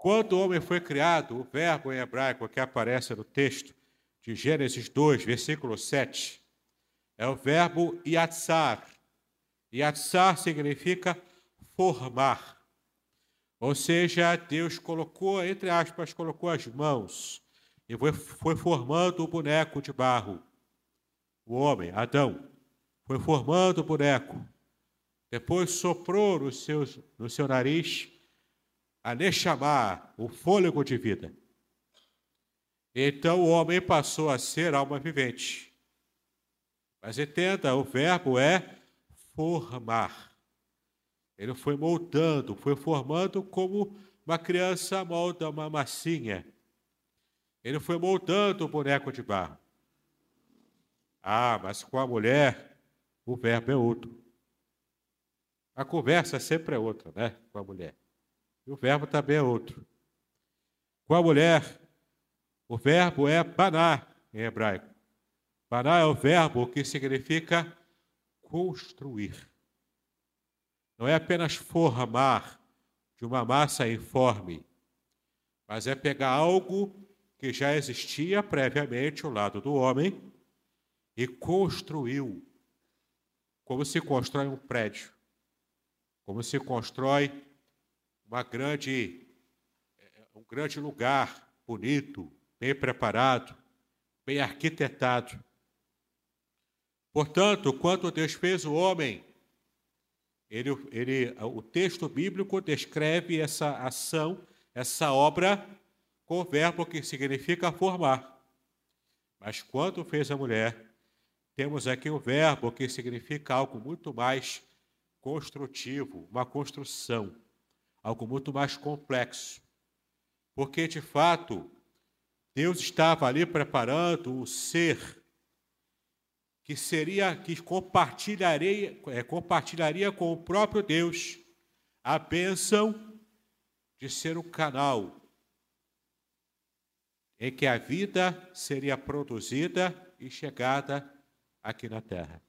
Quando o homem foi criado, o verbo em hebraico que aparece no texto de Gênesis 2, versículo 7, é o verbo yatsar. Yatsar significa formar. Ou seja, Deus colocou, entre aspas, colocou as mãos e foi, formando o boneco de barro. O homem, Adão, foi formando o boneco. Depois soprou no no seu nariz a chamar o fôlego de vida. Então o homem passou a ser alma vivente. Mas entenda, o verbo é formar. Ele foi moldando, foi formando como uma criança molda uma massinha. Ele foi moldando o boneco de barro. Ah, mas com a mulher, o verbo é outro. A conversa sempre é outra, né? Com a mulher. E o verbo também é outro. Com a mulher, o verbo é baná em hebraico. Baná é o verbo que significa construir. Não é apenas formar de uma massa informe, mas é pegar algo que já existia previamente ao lado do homem e construiu, como se constrói um prédio, como se constrói uma grande, é, um grande lugar bonito, bem preparado, bem arquitetado. Portanto, quando Deus fez o homem, ele, ele, o texto bíblico descreve essa ação, essa obra, com o verbo que significa formar. Mas quando fez a mulher, temos aqui o verbo que significa algo muito mais construtivo, uma construção algo muito mais complexo. Porque, de fato, Deus estava ali preparando o ser que seria, que compartilharia, é, compartilharia com o próprio Deus a bênção de ser o canal em que a vida seria produzida e chegada aqui na terra.